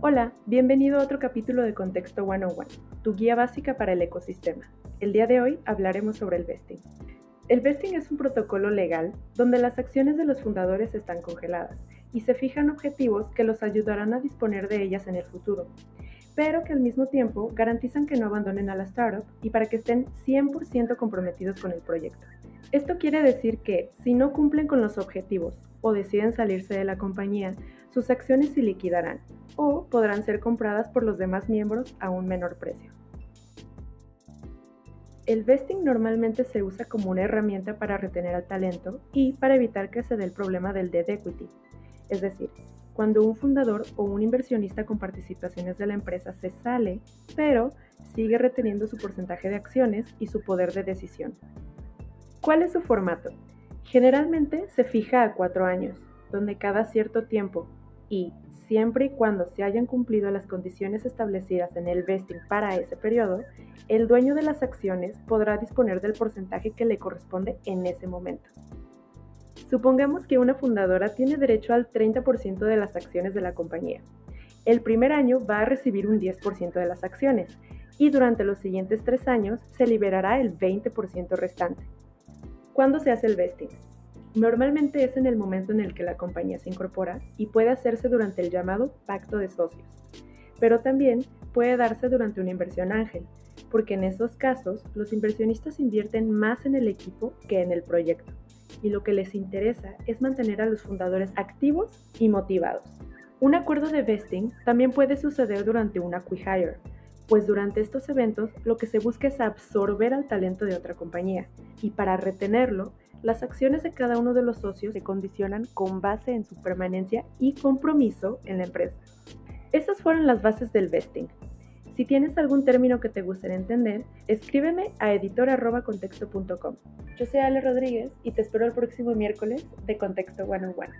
Hola, bienvenido a otro capítulo de Contexto 101, tu guía básica para el ecosistema. El día de hoy hablaremos sobre el vesting. El vesting es un protocolo legal donde las acciones de los fundadores están congeladas y se fijan objetivos que los ayudarán a disponer de ellas en el futuro, pero que al mismo tiempo garantizan que no abandonen a la startup y para que estén 100% comprometidos con el proyecto. Esto quiere decir que si no cumplen con los objetivos o deciden salirse de la compañía, sus acciones se liquidarán o podrán ser compradas por los demás miembros a un menor precio. El vesting normalmente se usa como una herramienta para retener al talento y para evitar que se dé el problema del dead equity, es decir, cuando un fundador o un inversionista con participaciones de la empresa se sale, pero sigue reteniendo su porcentaje de acciones y su poder de decisión. ¿Cuál es su formato? Generalmente se fija a cuatro años, donde cada cierto tiempo y siempre y cuando se hayan cumplido las condiciones establecidas en el vesting para ese periodo, el dueño de las acciones podrá disponer del porcentaje que le corresponde en ese momento. Supongamos que una fundadora tiene derecho al 30% de las acciones de la compañía. El primer año va a recibir un 10% de las acciones y durante los siguientes tres años se liberará el 20% restante. ¿Cuándo se hace el vesting? Normalmente es en el momento en el que la compañía se incorpora y puede hacerse durante el llamado pacto de socios, pero también puede darse durante una inversión ángel, porque en esos casos los inversionistas invierten más en el equipo que en el proyecto, y lo que les interesa es mantener a los fundadores activos y motivados. Un acuerdo de vesting también puede suceder durante una acquihire, pues durante estos eventos lo que se busca es absorber al talento de otra compañía, y para retenerlo las acciones de cada uno de los socios se condicionan con base en su permanencia y compromiso en la empresa. Estas fueron las bases del vesting. Si tienes algún término que te gustaría entender, escríbeme a editor.contexto.com. Yo soy Ale Rodríguez y te espero el próximo miércoles de Contexto One on One.